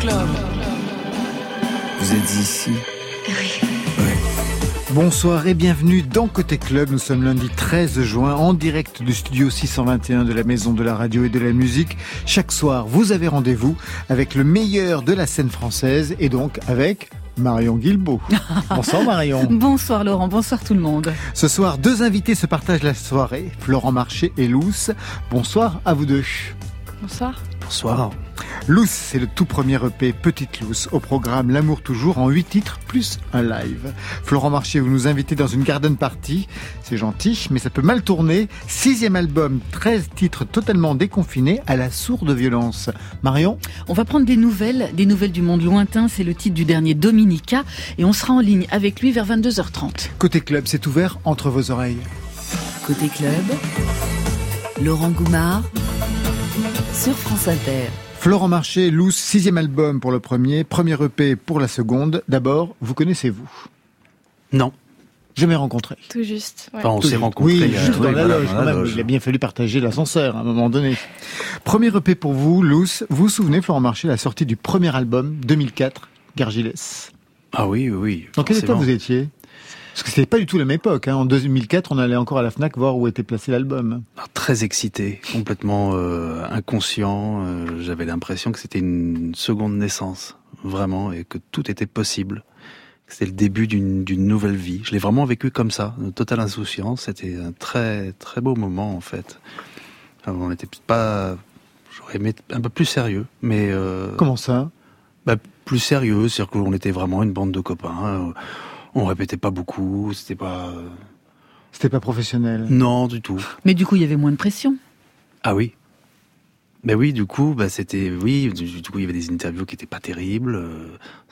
Club. Vous êtes ici Oui. Bonsoir et bienvenue dans Côté Club. Nous sommes lundi 13 juin en direct du studio 621 de la Maison de la Radio et de la Musique. Chaque soir, vous avez rendez-vous avec le meilleur de la scène française et donc avec Marion Guilbeault. Bonsoir Marion. Bonsoir Laurent, bonsoir tout le monde. Ce soir, deux invités se partagent la soirée, Florent Marché et Luce. Bonsoir à vous deux. Bonsoir. Bonsoir. Luce, c'est le tout premier EP Petite Luce au programme L'amour toujours en huit titres plus un live. Florent Marché, vous nous invitez dans une garden party. C'est gentil, mais ça peut mal tourner. Sixième album, 13 titres totalement déconfinés à la sourde violence. Marion On va prendre des nouvelles, des nouvelles du monde lointain. C'est le titre du dernier Dominica et on sera en ligne avec lui vers 22h30. Côté club, c'est ouvert entre vos oreilles. Côté club, Laurent Goumard sur France Inter. Florent Marché, Luce, sixième album pour le premier, premier EP pour la seconde. D'abord, vous connaissez-vous? Non. Jamais rencontré. Tout juste. ouais. Enfin, on Tout- s'est rencontrés. Oui, euh, juste dans oui, la voilà, loge, dans quand la même. Il a bien fallu partager l'ascenseur à un moment donné. Premier EP pour vous, Luce. Vous vous souvenez, Florent Marché, la sortie du premier album, 2004, Gargilès? Ah oui, oui, oui. Dans quel état vous étiez? Parce que c'était pas du tout la même époque. Hein. En 2004, on allait encore à la Fnac voir où était placé l'album. Ah, Très excité, complètement euh, inconscient. euh, J'avais l'impression que c'était une seconde naissance, vraiment, et que tout était possible. C'était le début d'une nouvelle vie. Je l'ai vraiment vécu comme ça, de totale insouciance. C'était un très très beau moment en fait. Alors, on n'était pas, j'aurais aimé être un peu plus sérieux, mais euh, Comment ça? bah, plus sérieux, c'est-à-dire qu'on était vraiment une bande de copains. On répétait pas beaucoup, c'était pas euh, C'était pas professionnel. non du tout. Mais du coup, il y avait moins de pression. Ah oui. Ben oui, du coup, bah c'était oui, du, du coup il y avait des interviews qui étaient pas terribles. euh,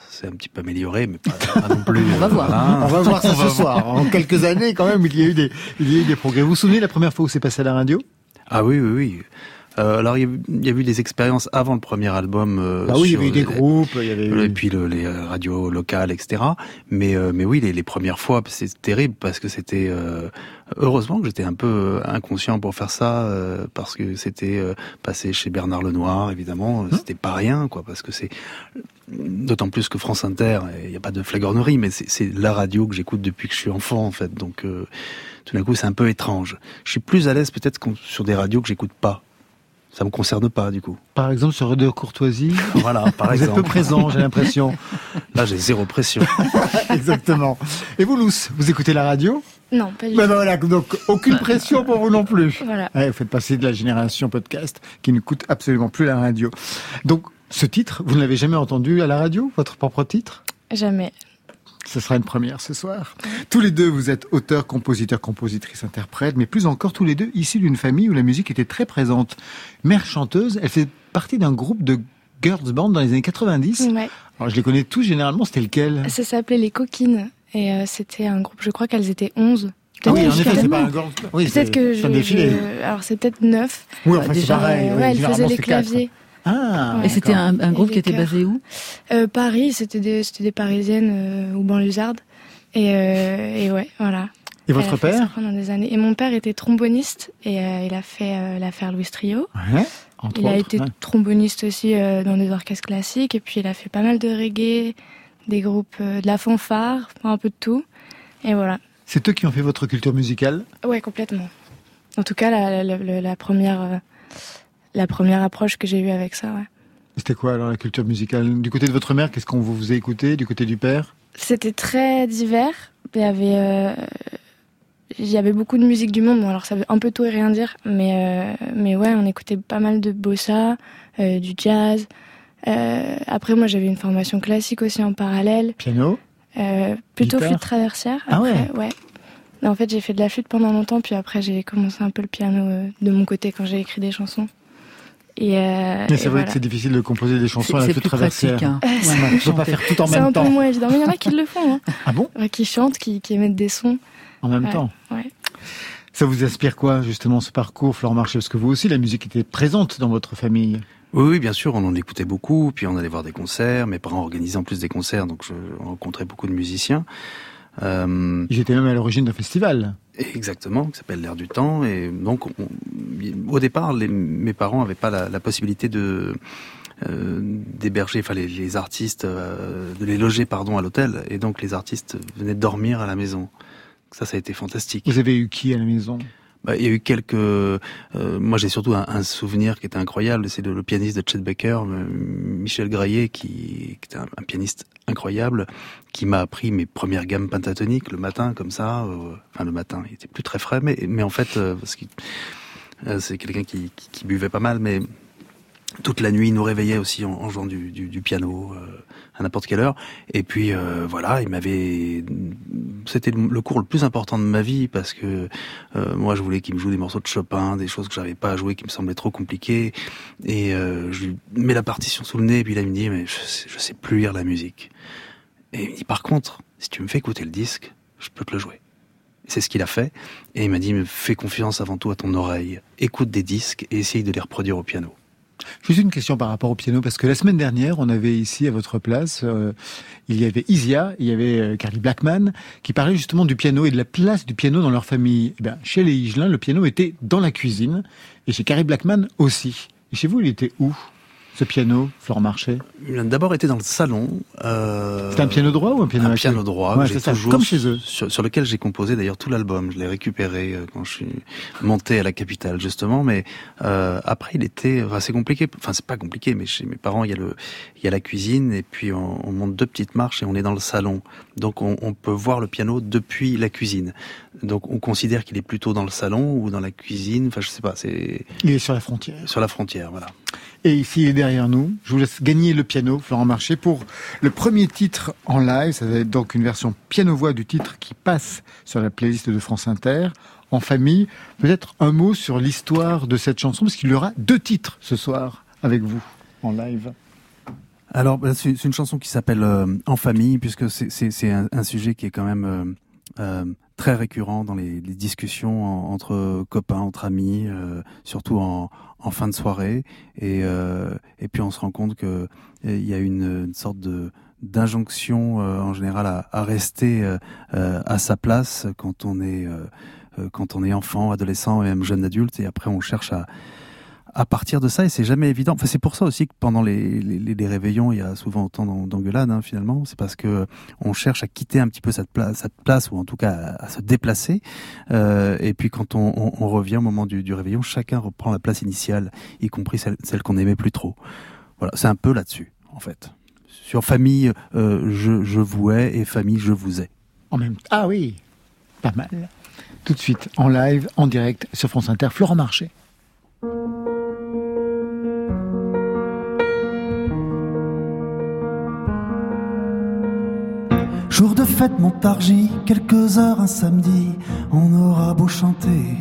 c'est un petit peu amélioré, mais pas, pas non plus. On va euh, voir. voilà. On va voir ça ce soir. En quelques années, quand même, il y a eu des, il y a eu des progrès. Vous vous souvenez la première fois où c'est passé à la radio? Ah oui, oui, oui. Euh, alors il y, a, eu- des expériences avant le premier album. euh, Bah oui, il y avait eu des les- groupes, il y avait eu... Et puis le- les radios locales, etc. Mais euh, mais oui, les, les premières fois, c'est terrible parce que c'était euh, heureusement que j'étais un peu euh, inconscient pour faire ça euh, parce que c'était euh, passé chez Bernard Lenoir, évidemment, euh, c'était pas rien, quoi, parce que c'est d'autant plus que France Inter, il n'y a pas de flagornerie, mais c'est la radio que j'écoute depuis que je suis enfant, en fait. Donc euh, tout d'un coup, c'est un peu étrange. Je suis plus à l'aise peut-être sur des radios que j'écoute pas. Ça me concerne pas, du coup. Par exemple, sur Radio Courtoisie, Voilà, par vous êtes exemple. peu présent, j'ai l'impression. Là, j'ai zéro pression. Exactement. Et vous, Luce, vous écoutez la radio? Non, pas du Ben tout. voilà, donc aucune pression pour vous non plus. Voilà. Ouais, vous faites passer de la génération podcast qui ne coûte absolument plus la radio. Donc, ce titre, vous ne l'avez jamais entendu à la radio, votre propre titre? Jamais. Ce sera une première ce soir. Tous les deux, vous êtes auteurs, compositeurs, compositrices, interprètes, mais plus encore tous les deux issus d'une famille où la musique était très présente. Mère chanteuse, elle fait partie d'un groupe de girls band dans les années 90. Ouais. Alors, je les connais tous généralement, c'était lequel? Ça s'appelait Les Coquines. Et euh, c'était un groupe, je crois qu'elles étaient 11. Ah oui, en effet, c'est pas un girls Oui, Peut-être que je, je- Alors c'est peut-être 9. Oui, enfin, c'est pareil. oui, ouais, elles généralement, faisaient les quatre. Ah, Et c'était un, groupe qui était basé où Euh, Paris, c'était des, c'était des Parisiennes euh, ou banlieusardes. Et, euh, et ouais, voilà. Et votre Elle père pendant des années. Et mon père était tromboniste et euh, il a fait euh, l'affaire Louis Trio. Ouais, entre Il a autres, été ouais. tromboniste aussi euh, dans des orchestres classiques et puis il a fait pas mal de reggae, des groupes euh, de la fanfare, un peu de tout. Et voilà. C'est eux qui ont fait votre culture musicale? Ouais, complètement. En tout cas, la, la, la- la première, euh, la première approche que j'ai eue avec ça, ouais. C'était quoi alors la culture musicale? Du côté de votre mère, qu'est-ce qu'on vous faisait écouter? Du côté du père? C'était très divers. Il y avait, euh, il y avait beaucoup de musique du monde. Bon, alors ça veut un peu tout et rien dire, mais euh, mais ouais, on écoutait pas mal de bossa, euh, du jazz. Après, moi, j'avais une formation classique aussi en parallèle, Piano? Plutôt Guitare? flûte traversière. Ah ouais? Ouais. En fait, j'ai fait de la flûte pendant longtemps, puis après, j'ai commencé un peu le piano de mon côté quand j'ai écrit des chansons. Et, euh, Mais c'est vrai voilà. que c'est difficile de composer des chansons C'est à la c'est plus traversière. pratique. hein. Euh, Ouais, c'est- on ne peut pas faire tout en C'est même un peu temps. moins évident. Mais il y en a qui le font, hein. Ah bon Ouais, qui chantent, qui, qui émettent des sons. En même Ouais, temps ouais. Ça vous inspire quoi, justement, ce parcours, Florent Marché Parce que vous aussi, la musique était présente dans votre famille. Oui, oui, bien sûr, on en écoutait beaucoup, puis on allait voir des concerts. Mes parents organisaient en plus des concerts, donc je rencontrais beaucoup de musiciens. Euh, J'étais même à l'origine d'un festival. Exactement, qui s'appelle L'air du temps. Et donc, on- au départ, les- mes parents n'avaient pas la, possibilité de d'héberger, enfin les, artistes, de les loger pardon à l'hôtel, et donc les artistes venaient dormir à la maison. Ça, ça a été fantastique. Vous avez eu qui à la maison? Bah, il y a eu quelques. Euh, moi, j'ai surtout un, souvenir qui était incroyable. C'est le, pianiste de Chet Baker, euh, Michel Graillet, qui, qui était un, pianiste incroyable, qui m'a appris mes premières gammes pentatoniques le matin, comme ça. Euh, enfin, le matin, il était plus très frais, mais, en fait, parce que c'est quelqu'un qui, buvait pas mal, mais toute la nuit, il nous réveillait aussi en, jouant du, piano euh, à n'importe quelle heure. Et puis euh, voilà, il m'avait. C'était le cours le plus important de ma vie parce que euh, moi, je voulais qu'il me joue des morceaux de Chopin, des choses que j'avais pas à jouer, qui me semblaient trop compliquées. Et je lui mets la partition sous le nez, et puis là, il me dit mais je sais, sais plus lire la musique. Et il me dit par contre, si tu me fais écouter le disque, je peux te le jouer. C'est ce qu'il a fait. Et il m'a dit, fais confiance avant tout à ton oreille. Écoute des disques et essaye de les reproduire au piano. Juste une question par rapport au piano, parce que la semaine dernière, on avait ici à votre place, euh, il y avait Isia, il y avait euh, Carly Blackman, qui parlait justement du piano et de la place du piano dans leur famille. Eh chez les Higelin, le piano était dans la cuisine, et chez Carly Blackman aussi. Et chez vous, il était où? Ce piano, Florent Marché Il a d'abord été dans le salon. Euh... C'était un piano droit ou un piano Un piano droit, ouais, comme chez eux. Sur, lequel j'ai composé d'ailleurs tout l'album. Je l'ai récupéré euh, quand je suis monté à la capitale justement. Mais euh, après, il était, c'est compliqué. Enfin, c'est pas compliqué, mais chez mes parents, il y a le, il y a la cuisine et puis on, on monte deux petites marches et on est dans le salon. Donc on, on peut voir le piano depuis la cuisine. Donc on considère qu'il est plutôt dans le salon ou dans la cuisine. Enfin, je sais pas. C'est. Il est sur la frontière. Sur la frontière, voilà. Et ici, il est derrière nous. Je vous laisse gagner le piano, Florent Marché, pour le premier titre en live. Ça va être donc une version piano-voix du titre qui passe sur la playlist de France Inter, en famille. Peut-être un mot sur l'histoire de cette chanson, parce qu'il y aura deux titres ce soir avec vous, en live. Alors, bah, c'est une chanson qui s'appelle euh, En famille, puisque c'est un, sujet qui est quand même euh, euh, très récurrent dans les, discussions entre copains, entre amis, surtout en, en fin de soirée. Et, euh, et puis on se rend compte que euh, il y a une, une sorte de d'injonction euh, en général à, à rester euh, à sa place quand on est quand on est enfant, adolescent et même jeune adulte. Et après on cherche à à partir de ça, et c'est jamais évident. Enfin, c'est pour ça aussi que pendant les, réveillons, il y a souvent autant d'engueulades, hein, finalement. C'est parce que on cherche à quitter un petit peu cette place, cette place ou en tout cas à, se déplacer. Euh, et puis quand on, revient au moment du, du, réveillon, chacun reprend la place initiale, y compris celle, qu'on aimait plus trop. Voilà, c'est un peu là-dessus, en fait. Sur famille, euh, je, je vous hais et famille, je vous ai. En même temps. Ah oui, pas mal. Tout de suite, en live, en direct sur France Inter, Florent Marché. Jour de fête Montargis, quelques heures un samedi, on aura beau chanter.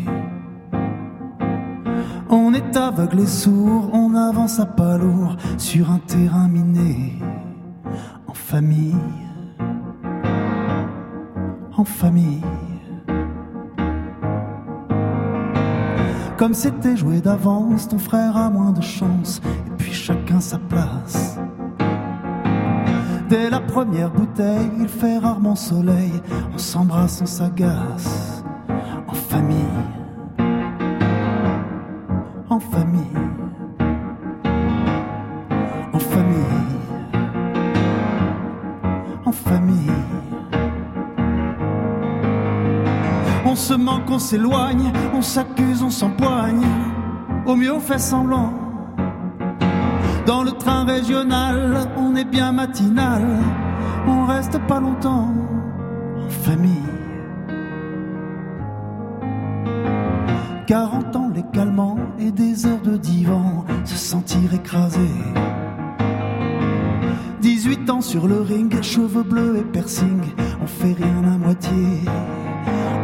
On est aveugle et sourd, on avance à pas lourd sur un terrain miné. En famille, en famille. Comme c'était joué d'avance, ton frère a moins de chance, et puis chacun sa place. Dès la première bouteille, il fait rarement soleil. On s'embrasse, on s'agace. En famille. En famille. En famille. En famille. On se manque, on s'éloigne, on s'accuse, on s'empoigne. Au mieux, on fait semblant dans le train régional, on est bien matinal, on reste pas longtemps en famille. 40 ans les calmants et des heures de divan, se sentir écrasé. 18 ans sur le ring, cheveux bleus et piercing, on fait rien à moitié.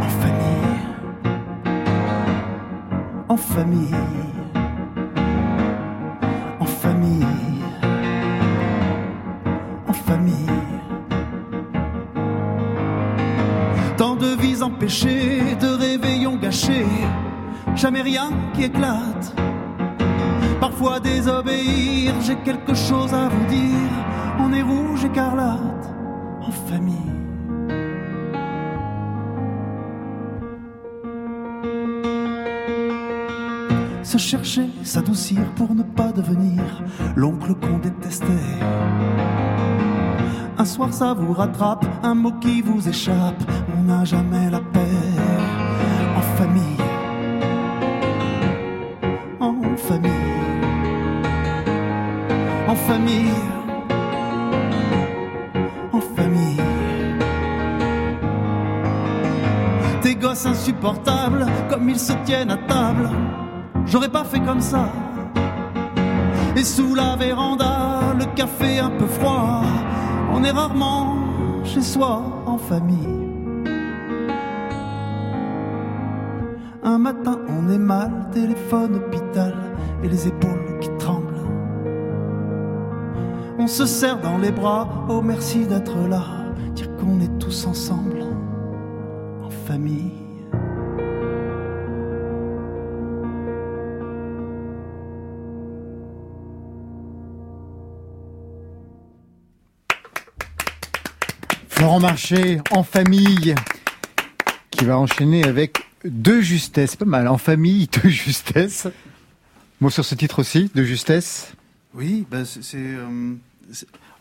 En famille, en famille. De réveillons gâchés, jamais rien qui éclate. Parfois désobéir, j'ai quelque chose à vous dire. On est rouge écarlate en famille. se chercher, s'adoucir pour ne pas devenir l'oncle qu'on détestait. Un soir ça vous rattrape, un mot qui vous échappe, on n'a jamais la paix en famille. En famille. En famille. En famille. Tes gosses insupportables, comme ils se tiennent à table J'aurais pas fait comme ça. Et sous la véranda, le café un peu froid, on est rarement chez soi en famille. Téléphone, hôpital, et les épaules qui tremblent. On se serre dans les bras, oh merci d'être là, dire qu'on est tous ensemble, en famille. Laurent Marché, en famille, qui va enchaîner avec De Justesse. Pas mal, en famille, De Justesse. Mot sur ce titre aussi, De Justesse Oui, c'est... Euh,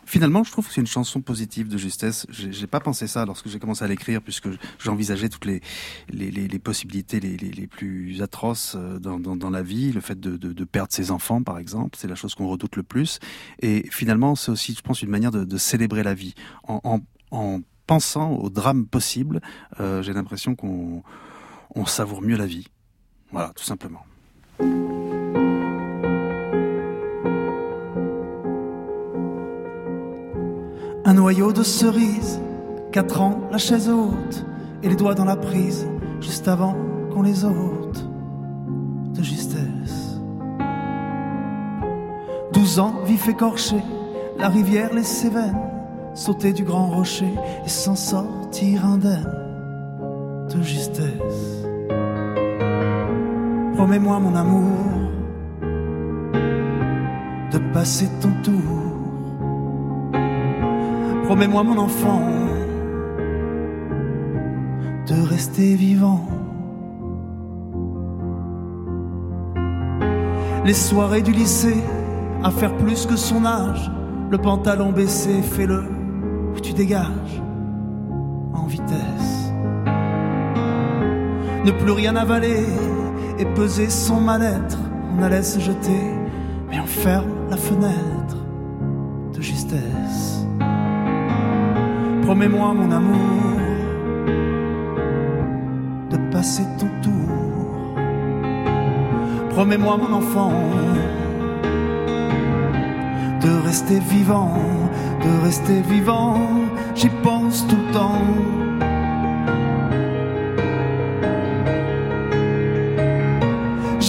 finalement, je trouve que c'est une chanson positive de justesse. J'ai pas pensé ça lorsque j'ai commencé à l'écrire, puisque j'envisageais toutes les, possibilités les, plus atroces euh, dans, la vie. Le fait de, perdre ses enfants, par exemple, c'est la chose qu'on redoute le plus. Et finalement, c'est aussi, je pense, une manière de, célébrer la vie en pensant au drame possible, euh, j'ai l'impression qu'on on savoure mieux la vie. Voilà, tout simplement. Un noyau de cerise, quatre ans, la chaise haute, et les doigts dans la prise, juste avant qu'on les ôte de justesse. Douze ans, vif écorché, la rivière les Cévennes sauter du grand rocher et s'en sortir indemne de justesse. Promets-moi mon amour de passer ton tour. Promets-moi mon enfant de rester vivant. Les soirées du lycée à faire plus que son âge, le pantalon baissé, fais-le tu dégages en vitesse. Ne plus rien avaler et peser son mal-être. On allait se jeter, mais on ferme la fenêtre de justesse. Promets-moi, mon amour, de passer ton tour. Promets-moi, mon enfant, de rester vivant de rester vivant, j'y pense tout le temps.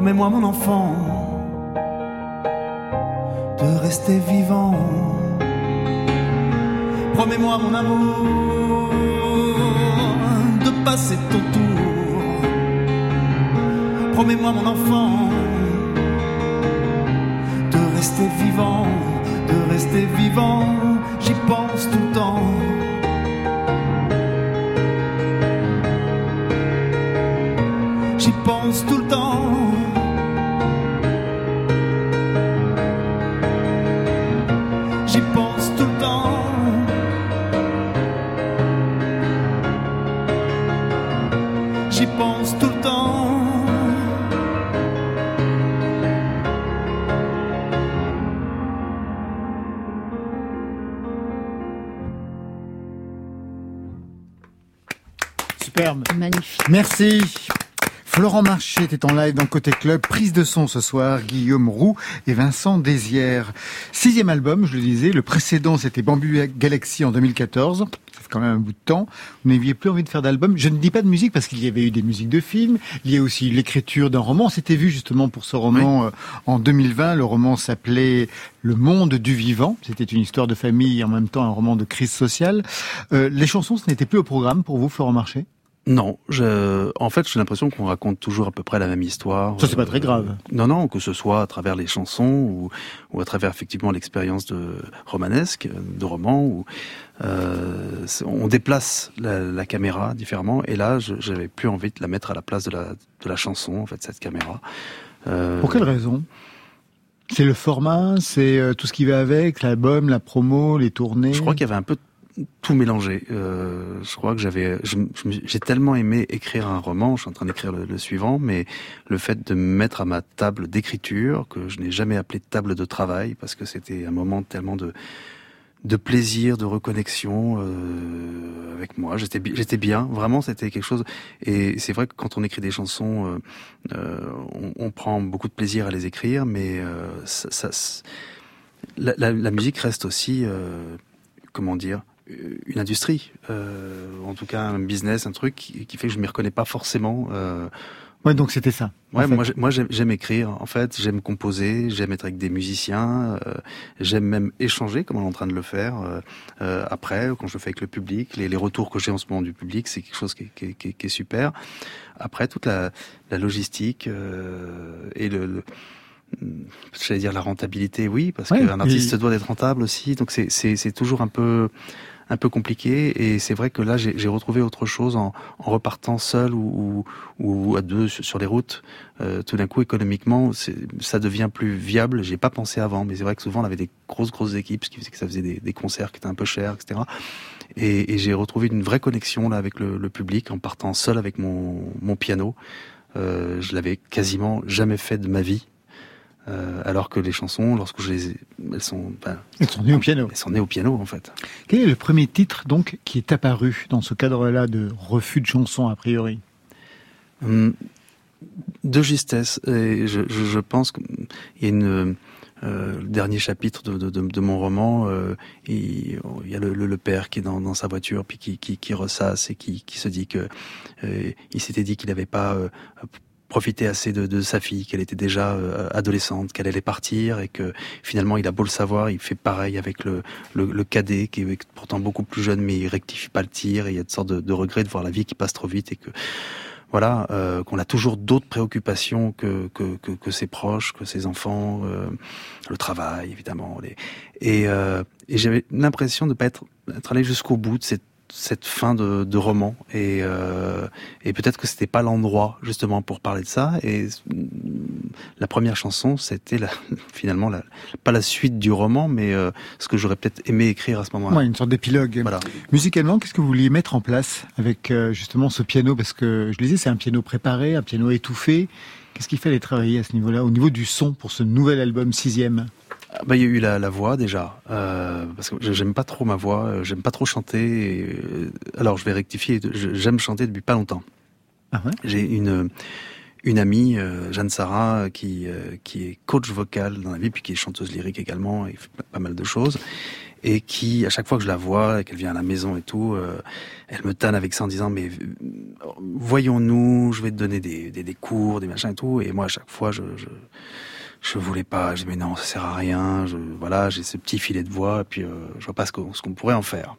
Promets-moi mon enfant de rester vivant. Promets-moi mon amour de passer ton tour. Promets-moi mon enfant de rester vivant, de rester vivant, j'y pense tout le temps. J'y pense tout le temps. Merci. Florent Marché était en live dans Côté Club, prise de son ce soir, Guillaume Roux et Vincent Désière. Sixième album, je le disais, le précédent c'était Bamboo Galaxy en 2014. Ça fait quand même un bout de temps. Vous n'aviez plus envie de faire d'album. Je ne dis pas de musique parce qu'il y avait eu des musiques de films. Il y a aussi l'écriture d'un roman. C'était vu justement pour ce roman euh, en 2020. Le roman s'appelait Le monde du vivant. C'était une histoire de famille et en même temps un roman de crise sociale. Euh, les chansons, ce n'était plus au programme pour vous, Florent Marché non, je, en fait, j'ai l'impression qu'on raconte toujours à peu près la même histoire. Ça, c'est pas très grave. Euh, non, non, que ce soit à travers les chansons ou, ou à travers effectivement l'expérience de romanesque, de roman, ou euh, on déplace la, la, caméra différemment. Et là, j'avais plus envie de la mettre à la place de la, de la chanson, en fait, cette caméra. Euh... Pour quelle raison? C'est le format, c'est euh, tout ce qui va avec, l'album, la promo, les tournées? Je crois qu'il y avait un peu tout mélangé. Euh, je crois que j'avais, j'ai tellement aimé écrire un roman. Je suis en train d'écrire le, suivant, mais le fait de me mettre à ma table d'écriture que je n'ai jamais appelé table de travail parce que c'était un moment tellement de de plaisir, de reconnexion euh, avec moi. J'étais j'étais bien, vraiment, c'était quelque chose. Et c'est vrai que quand on écrit des chansons, euh, euh on, on, prend beaucoup de plaisir à les écrire, mais euh, ça, ça la, la, la, musique reste aussi, euh, comment dire, une industrie, euh, en tout cas un business, un truc qui, fait que je m'y reconnais pas forcément. Euh, ouais, donc c'était ça. Ouais, moi, moi j'aime écrire. En fait, j'aime composer, j'aime être avec des musiciens, euh, j'aime même échanger, comme on est en train de le faire. Euh, euh, après, quand je le fais avec le public, les, les retours que j'ai en ce moment du public, c'est quelque chose qui est, qui, qui, qui est, super. Après, toute la, la logistique et le, le j'allais dire la rentabilité, oui, parce qu'un artiste doit être rentable aussi. Donc c'est toujours un peu un peu compliqué. Et c'est vrai que là, j'ai retrouvé autre chose en, en repartant seul ou, ou, ou, à deux sur, les routes. Euh, tout d'un coup, économiquement, ça devient plus viable. J'ai pas pensé avant, mais c'est vrai que souvent on avait des grosses grosses équipes, ce qui faisait que ça faisait des, des concerts qui étaient un peu chers, etc. Et, et j'ai retrouvé une vraie connexion là avec le, le, public en partant seul avec mon, mon piano. Euh, je l'avais quasiment jamais fait de ma vie. Euh, alors que les chansons, lorsque je les, elles sont, ben, elles sont nées au piano. Elles sont nées au piano en fait. Quel est le premier titre donc qui est apparu dans ce cadre-là de refus de chansons a priori? Hum, De justesse. Et je, je, je pense qu'il y a une euh, le dernier chapitre de, de, de mon roman, euh, il, il, y a le, le, le, père qui est dans, dans, sa voiture, puis qui, qui, qui ressasse et qui, qui se dit que euh, il s'était dit qu'il n'avait pas profiter assez de, de sa fille, qu'elle était déjà euh, adolescente, qu'elle allait partir et que finalement il a beau le savoir, il fait pareil avec le, le, le, cadet qui est pourtant beaucoup plus jeune mais il rectifie pas le tir et il y a une sorte de, de regret de voir la vie qui passe trop vite et que voilà euh, qu'on a toujours d'autres préoccupations que, que, que, que, ses proches, que ses enfants, euh, le travail évidemment. Les... Et, euh, et j'avais l'impression de pas être, être allé jusqu'au bout de cette cette fin de, de roman et, euh, et peut-être que c'était pas l'endroit justement pour parler de ça et la première chanson c'était finalement la, pas la suite du roman mais euh, ce que j'aurais peut-être aimé écrire à ce moment-là. Ouais, une sorte d'épilogue. Voilà. Musicalement, qu'est-ce que vous vouliez mettre en place avec euh, justement ce piano? Parce que je le disais c'est un piano préparé, un piano étouffé. Qu'est-ce qu'il fallait travailler à ce niveau-là au niveau du son pour ce nouvel album sixième? Ah, bah, il y a eu la, la voix déjà, euh, parce que j'aime pas trop ma voix, euh, j'aime pas trop chanter. Et, euh, alors je vais rectifier, j'aime chanter depuis pas longtemps. Ah ouais? J'ai une une amie, euh, Jeanne Sarah, qui euh, qui est coach vocal dans la vie, puis qui est chanteuse lyrique également, et fait pas mal de choses, et qui à chaque fois que je la vois, qu'elle vient à la maison et tout, elle me tanne avec ça en disant mais voyons-nous, je vais te donner des, des, des cours, des machins et tout, et moi à chaque fois je, je je voulais pas. Je dis mais non, ça sert à rien. Je, voilà, j'ai ce petit filet de voix, et puis euh, je vois pas ce qu'on, pourrait en faire.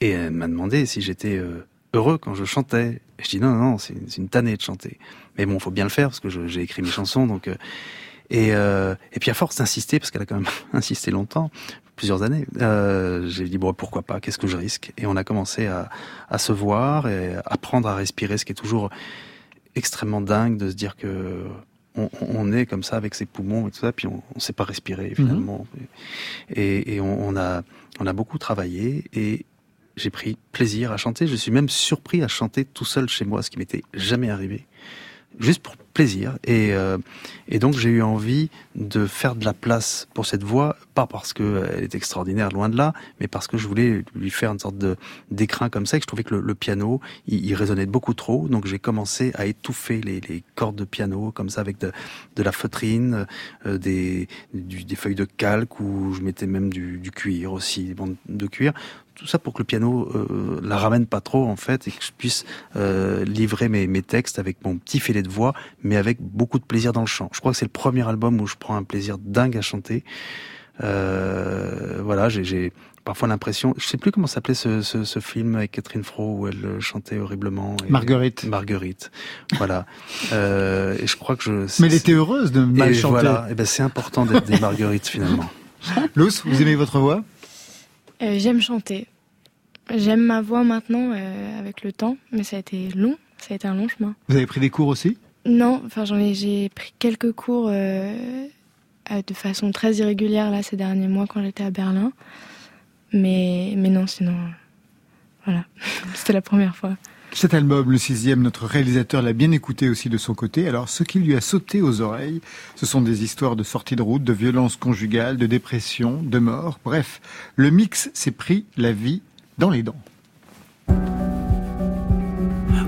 Et elle m'a demandé si j'étais euh, heureux quand je chantais. Et je dis non, non, non c'est, une tannée de chanter. Mais bon, faut bien le faire parce que j'ai écrit mes chansons, donc. Euh, et, euh, et puis à force d'insister, parce qu'elle a quand même insisté longtemps, plusieurs années, euh, j'ai dit bon pourquoi pas, qu'est-ce que je risque? Et on a commencé à, à se voir et apprendre à respirer, ce qui est toujours extrêmement dingue de se dire que on, on, est comme ça avec ses poumons et tout ça, puis on ne sait pas respirer mhm. finalement. Mmh. Et, et on, on, a, on a beaucoup travaillé et j'ai pris plaisir à chanter. Je suis même surpris à chanter tout seul chez moi, ce qui m'était jamais arrivé juste pour plaisir. Et, euh, et donc j'ai eu envie de faire de la place pour cette voix, pas parce qu'elle est extraordinaire, loin de là, mais parce que je voulais lui faire une sorte de d'écrin comme ça, et que je trouvais que le, piano, il, résonnait beaucoup trop. Donc j'ai commencé à étouffer les, cordes de piano comme ça avec de, de la feutrine, euh, des, des feuilles de calque, où je mettais même du cuir aussi, des bandes de cuir tout ça pour que le piano euh, la ramène pas trop en fait et que je puisse euh, livrer mes, mes textes avec mon petit filet de voix, mais avec beaucoup de plaisir dans le chant. Je crois que c'est le premier album où je prends un plaisir dingue à chanter. Euh, voilà, j'ai parfois l'impression, je sais plus comment s'appelait ce, ce, ce, film avec Catherine Fro où elle chantait horriblement. Et, Marguerite. Marguerite. voilà. Euh, et je crois que je. Mais elle était heureuse de mal et chanter. Voilà. Et ben c'est important d'être des Marguerites finalement. Luce, vous aimez votre voix? Euh, J'aime chanter. J'aime ma voix maintenant euh, avec le temps, mais ça a été long. Ça a été un long chemin. Vous avez pris des cours aussi? Non, enfin j'en ai, j'ai pris quelques cours euh, de façon très irrégulière là ces derniers mois quand j'étais à Berlin. Mais, mais non, sinon, voilà, c'était la première fois. Cet album, le sixième, notre réalisateur l'a bien écouté aussi de son côté. Alors, ce qui lui a sauté aux oreilles, ce sont des histoires de sortie de route, de violence conjugale, de dépression, de mort. Bref, le mix s'est pris la vie dans les dents.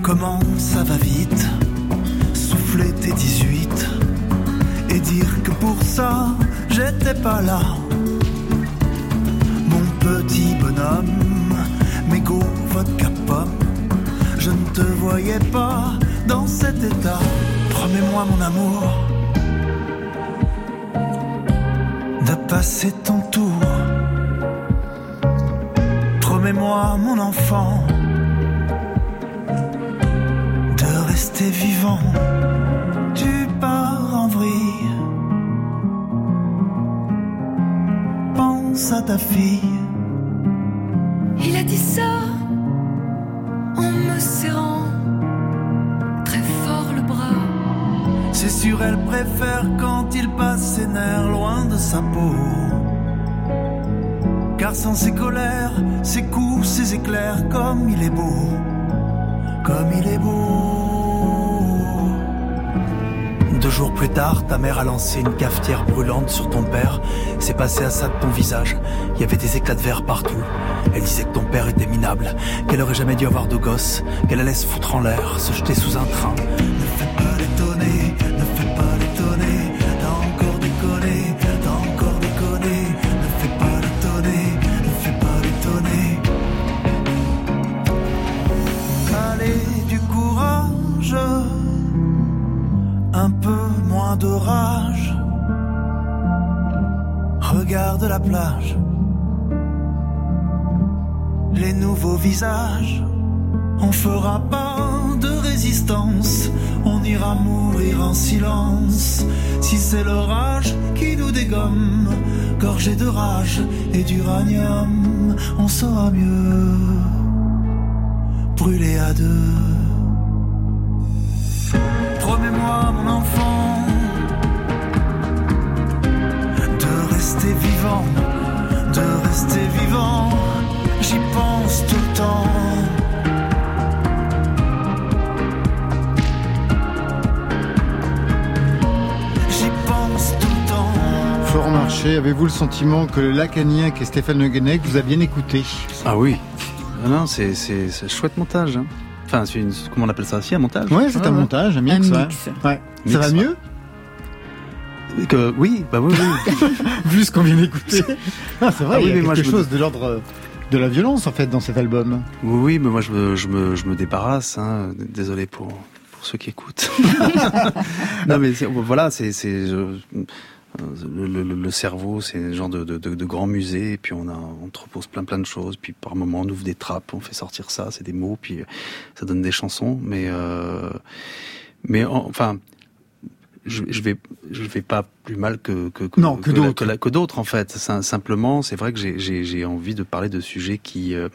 Comment ça va vite, souffler tes 18 et dire que pour ça, j'étais pas là. Mon petit bonhomme, mégot, vodka pomme je ne te voyais pas dans cet état. Promets-moi, mon amour, de passer ton tour. Promets-moi, mon enfant, de rester vivant. Tu pars en vrille. Pense à ta fille. Il a dit ça en me serrant très fort le bras. C'est sûr, elle préfère quand il passe ses nerfs loin de sa peau. Car sans ses colères, ses coups, ses éclairs, comme il est beau, comme il est beau. Deux jours plus tard, ta mère a lancé une cafetière brûlante sur ton père. C'est passé à ça de ton visage. Il y avait des éclats de verre partout. Elle disait que ton père était minable, qu'elle aurait jamais dû avoir de gosse, qu'elle allait se foutre en l'air, se jeter sous un train. Ne fais pas l'étonner, ne fais pas l'étonner. T'as encore déconné, t'as encore déconné. Ne fais pas l'étonner, ne fais pas l'étonner. Allez, du courage, un peu moins de rage. Regarde la plage les nouveaux visages. On fera pas de résistance, on ira mourir en silence. Si c'est l'orage qui nous dégomme, gorgé de rage et d'uranium, on saura mieux brûler à deux. Promets-moi, mon enfant, de rester vivant, de rester vivant j'y pense tout le temps. J'y pense tout le temps. Florent Marché, avez-vous le sentiment que le lacanien qui est Stéphane Le Guenec vous a bien écouté? Ah oui. Ah non, c'est c'est c'est chouette montage. Hein. Enfin, c'est une comment on appelle ça aussi un montage? Ouais, c'est ah, un montage, un mix. Un ouais. mix. Ouais. Mix, Ça va mieux? Que, oui, bah oui, oui. Vu ce qu'on vient d'écouter. Ah, c'est vrai, Ah oui, il y a mais quelque moi, je me- chose de l'ordre de la violence en fait dans cet album. Oui, oui, mais moi je me, je me, je me débarrasse. Hein. Désolé pour, pour ceux qui écoutent. non, mais voilà, c'est, le, le- le cerveau, c'est un genre de, de, de, de grand musée. Et puis on a, on te repose plein plein de choses. Puis par moment on ouvre des trappes, on fait sortir ça, c'est des mots. Puis ça donne des chansons. Mais, euh, mais en- enfin. Je, je vais, je vais pas plus mal que que, que, Non, que que, d'autres en fait. Sim- Simplement, c'est vrai que j'ai- j'ai j'ai envie de parler de sujets qui euh,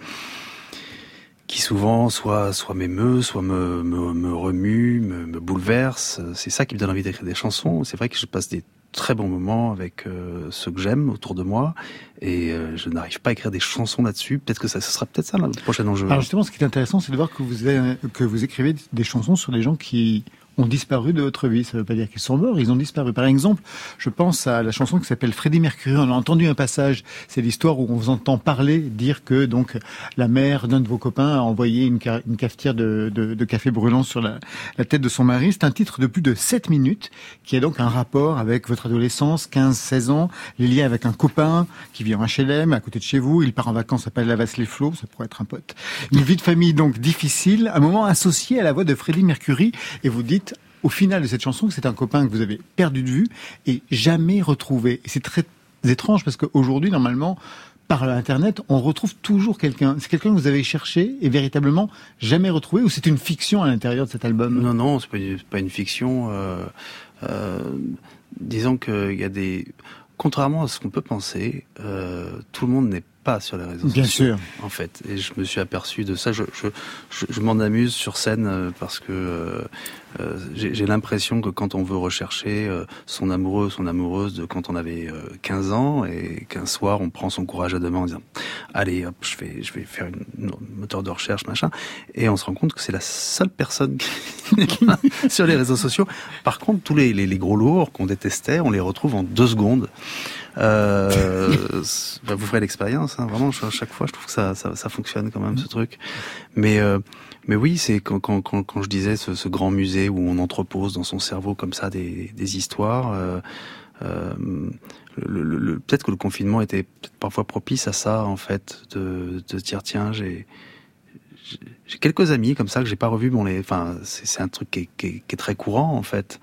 qui souvent soit soit m'émeut, soit me, me, me remue, me, me bouleverse. C'est ça qui me donne envie d'écrire des chansons. C'est vrai que je passe des très bons moments avec euh, ceux que j'aime autour de moi et euh, je n'arrive pas à écrire des chansons là-dessus. Peut-être que ça, ce sera peut-être ça le prochain enjeu. Alors justement, ce qui est intéressant, c'est de voir que vous, avez- que vous écrivez des chansons sur des gens qui ont disparu de votre vie. Ça ne veut pas dire qu'ils sont morts, ils ont disparu. Par exemple, je pense à la chanson qui s'appelle Freddie Mercury. On a entendu un passage. C'est l'histoire où on vous entend parler, dire que donc la mère d'un de vos copains a envoyé une, cafetière de, café brûlant sur la, la tête de son mari. C'est un titre de plus de 7 minutes qui a donc un rapport avec votre adolescence, 15-16 ans, les liens avec un copain qui vit en HLM à côté de chez vous. Il part en vacances à Palavas-les-Flots, ça pourrait être un pote. Une vie de famille donc difficile, un moment associé à la voix de Freddie Mercury. Et vous dites au final de cette chanson que c'est un copain que vous avez perdu de vue et jamais retrouvé. Et c'est très étrange parce qu'aujourd'hui, normalement, par Internet, on retrouve toujours quelqu'un. C'est quelqu'un que vous avez cherché et véritablement jamais retrouvé ou c'est une fiction à l'intérieur de cet album? Non, non, c'est pas, pas une fiction. Euh, euh, disons qu'il y a des... Contrairement à ce qu'on peut penser, euh, tout le monde n'est pas sur les réseaux Bien sociaux. sûr. En fait, et je me suis aperçu de ça. Je, je, je, je m'en amuse sur scène euh, parce que euh, euh, j'ai l'impression que quand on veut rechercher euh, son amoureux, son amoureuse de quand on avait euh, 15 ans et qu'un soir on prend son courage à deux mains en disant allez hop je vais je vais faire une, une moteur de recherche machin et on se rend compte que c'est la seule personne qui sur les réseaux sociaux. Par contre tous les, les, les gros lourds qu'on détestait on les retrouve en deux secondes. Euh, bah, vous ferez l'expérience, hein, vraiment. À chaque fois, je trouve que ça, ça, ça fonctionne quand même ce truc. Mais euh, mais oui, c'est quand, quand, quand, quand, je disais ce, ce, grand musée où on entrepose dans son cerveau comme ça des, des histoires. Euh, euh, le, le, le, peut-être que le confinement était parfois propice à ça, en fait, de, de dire tiens, j'ai j'ai quelques amis comme ça que j'ai pas revu, bon les, enfin c'est un truc qui est, qui, est, qui est, très courant en fait.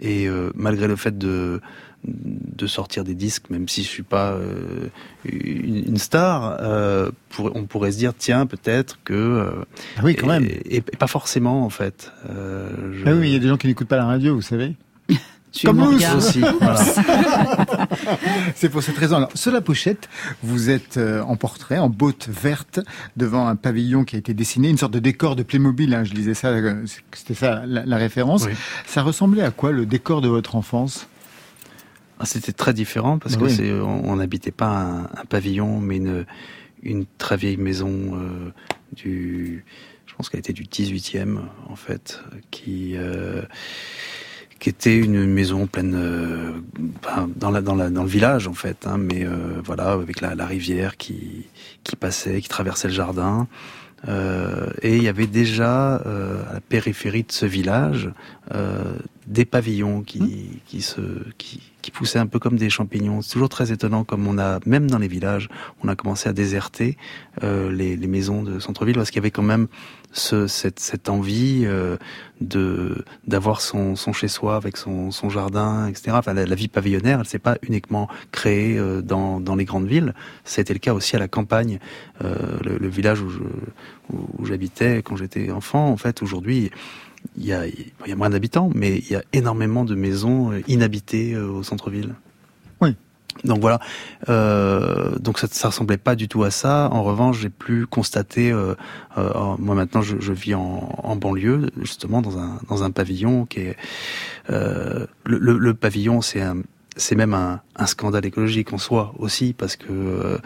Et euh, malgré le fait de de sortir des disques, même si je suis pas euh, une, une, star, euh, pour, on pourrait se dire tiens peut-être que ah oui quand et, même et, et, pas forcément en fait. Je... Ah oui, il y a des gens qui n'écoutent pas la radio, vous savez. Comme nous aussi. Voilà. C'est pour cette raison. Alors, sur la pochette, vous êtes euh, en portrait, en botte verte, devant un pavillon qui a été dessiné, une sorte de décor de Playmobil. Hein, je lisais ça, euh, c'était ça la, la référence. Oui. Ça ressemblait à quoi le décor de votre enfance? Ah, C'était très différent parce oui. que on n'habitait pas un, un, pavillon, mais une, une très vieille maison euh, du, je pense qu'elle était du 18e en fait, qui euh, qui était une maison pleine euh, dans, la, dans, le village en fait, hein, mais euh, voilà avec la, rivière qui qui passait, qui traversait le jardin. Euh, et il y avait déjà à la périphérie de ce village des pavillons qui, mmh. qui se qui, qui poussaient un peu comme des champignons. C'est toujours très étonnant comme on a même dans les villages, on a commencé à déserter les, les maisons de centre-ville parce qu'il y avait quand même ce, cette, cette, envie euh, de d'avoir son, son chez soi avec son, son jardin, etc. Enfin, la, la vie pavillonnaire, elle s'est pas uniquement créée euh, dans, dans les grandes villes. C'était le cas aussi à la campagne, euh, le, le, village où, je, où j'habitais quand j'étais enfant. En fait, aujourd'hui. Il y, a, il y a moins d'habitants, mais il y a énormément de maisons inhabitées au centre-ville. Oui, donc voilà, euh, donc ça, ça ressemblait pas du tout à ça. En revanche, j'ai pu constater, euh, euh, moi maintenant je, je vis en, en, banlieue, justement dans un dans un pavillon qui est euh, le, le, le, pavillon, c'est un c'est même un, un, scandale écologique en soi aussi parce que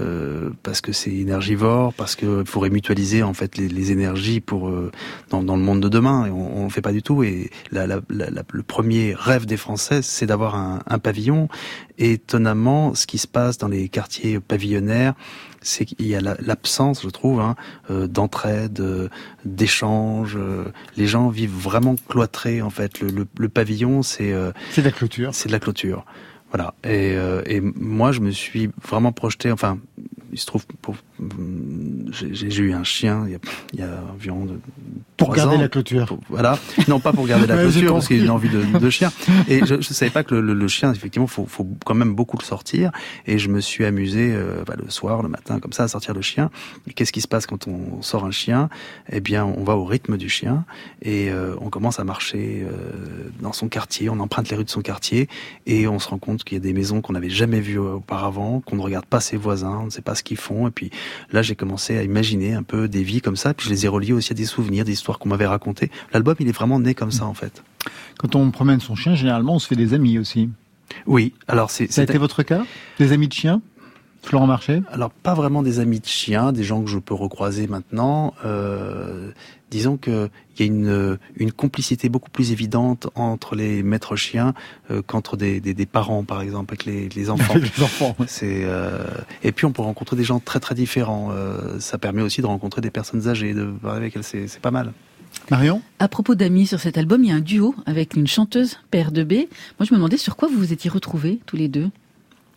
euh, parce que c'est énergivore, parce que faudrait mutualiser en fait les, énergies pour euh, dans, dans, le monde de demain et on, on fait pas du tout. Et la, la, la, le premier rêve des Français, c'est d'avoir un, un, pavillon. Étonnamment, ce qui se passe dans les quartiers pavillonnaires, c'est qu'il y a l'absence, je trouve, hein, euh, d'entraide, euh, d'échange. Euh, les gens vivent vraiment cloîtrés, en fait. Le, le, le pavillon, c'est... c'est de la clôture. C'est de la clôture. Voilà. Et, euh, et, moi, je me suis vraiment projeté. Enfin, il se trouve, pour, j'ai eu un chien il y a, il y a environ de pour garder ans, la clôture. Pour, voilà. Non, pas pour garder la clôture parce qu'il a une envie de, de chien. Et je, ne savais pas que le, le, le, chien, effectivement, faut, faut quand même beaucoup le sortir. Et je me suis amusé euh, bah, le soir, le matin, comme ça, à sortir le chien. Qu'est-ce qui se passe quand on sort un chien? Eh bien, on va au rythme du chien et euh, on commence à marcher euh, dans son quartier. On emprunte les rues de son quartier et on se rend compte qu'il y a des maisons qu'on n'avait jamais vues auparavant, qu'on ne regarde pas ses voisins, on ne sait pas ce qu'ils font. Et puis là, j'ai commencé à imaginer un peu des vies comme ça. Puis je les ai reliées aussi à des souvenirs, des histoires qu'on m'avait racontées. L'album, il est vraiment né comme ça, en fait. Quand on promène son chien, généralement, on se fait des amis aussi. Oui, alors c'est. Ça a été votre cas? Des amis de chiens Florent Marché Alors pas vraiment des amis de chiens, des gens que je peux recroiser maintenant. Euh, disons que il y a une, une complicité beaucoup plus évidente entre les maîtres chiens euh, qu'entre des, des, des, parents, par exemple, avec les, les enfants. les enfants. C'est euh... et puis on peut rencontrer des gens très très différents. Euh, ça permet aussi de rencontrer des personnes âgées, de parler avec elles, c'est pas mal. Marion À propos d'amis, sur cet album, il y a un duo avec une chanteuse, Père de B. Moi, je me demandais sur quoi vous vous étiez retrouvés tous les deux?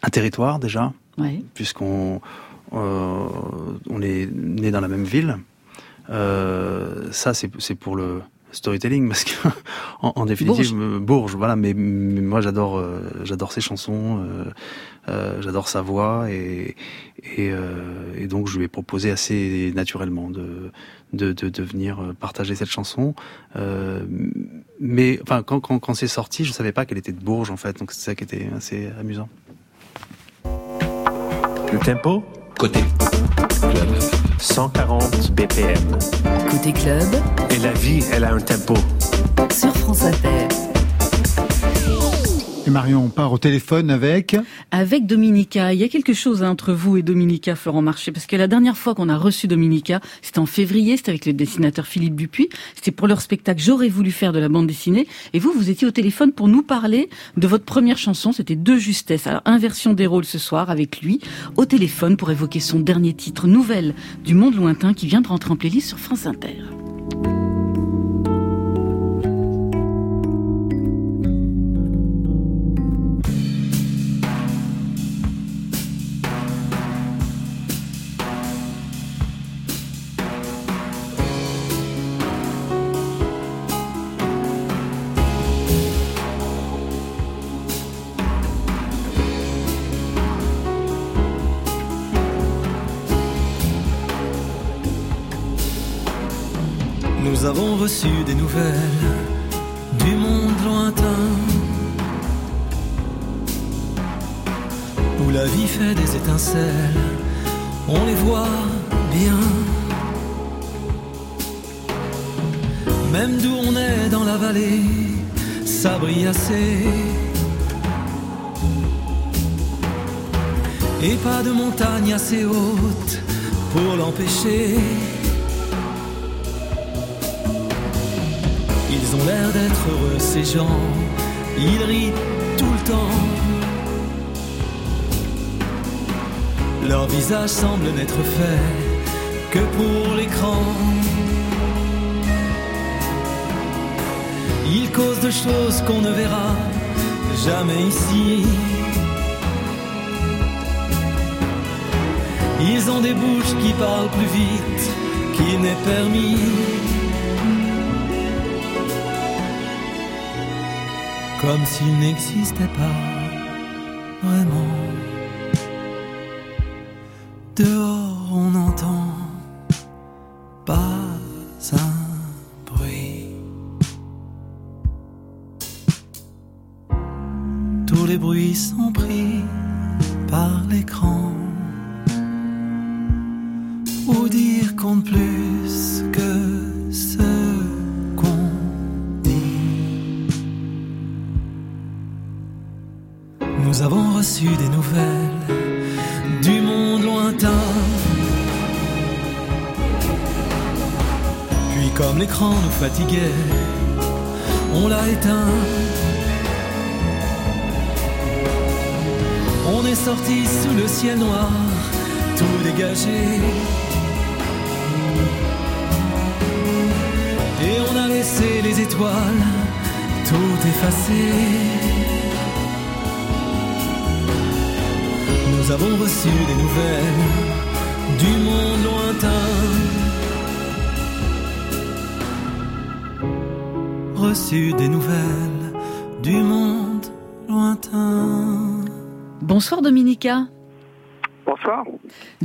Un territoire déjà, puisqu'on euh, on est né dans la même ville. Euh, ça, c'est pour le storytelling, parce que en, en définitive, Bourges. Bourges, voilà. Mais, mais moi, j'adore, euh, j'adore ses chansons, euh, j'adore sa voix, et, et, et, donc je lui ai proposé assez naturellement de de, de, de venir partager cette chanson. mais enfin, quand, quand, quand c'est sorti, je savais pas qu'elle était de Bourges, en fait. Donc c'est ça qui était assez amusant. Le tempo? Côté club. 140 BPM. Côté club. Et la vie, elle a un tempo. Sur France Inter. Et Marion, on part au téléphone avec Avec Dominica. Il y a quelque chose entre vous et Dominica, Florent Marché, parce que la dernière fois qu'on a reçu Dominica, c'était en février, c'était avec le dessinateur Philippe Dupuis. C'était pour leur spectacle J'aurais voulu faire de la bande dessinée. Et vous, vous étiez au téléphone pour nous parler de votre première chanson. C'était De Justesse. Alors, inversion des rôles ce soir avec lui, au téléphone pour évoquer son dernier titre, Nouvelle du monde lointain, qui vient de rentrer en playlist sur France Inter. Assez haute pour l'empêcher. Ils ont l'air d'être heureux, ces gens. Ils rient tout le temps. Leur visage semble n'être fait que pour l'écran. Ils causent de choses qu'on ne verra jamais ici. Ils ont des bouches qui parlent plus vite qu'il n'est permis. comme s'il n'existait pas vraiment. Dehors,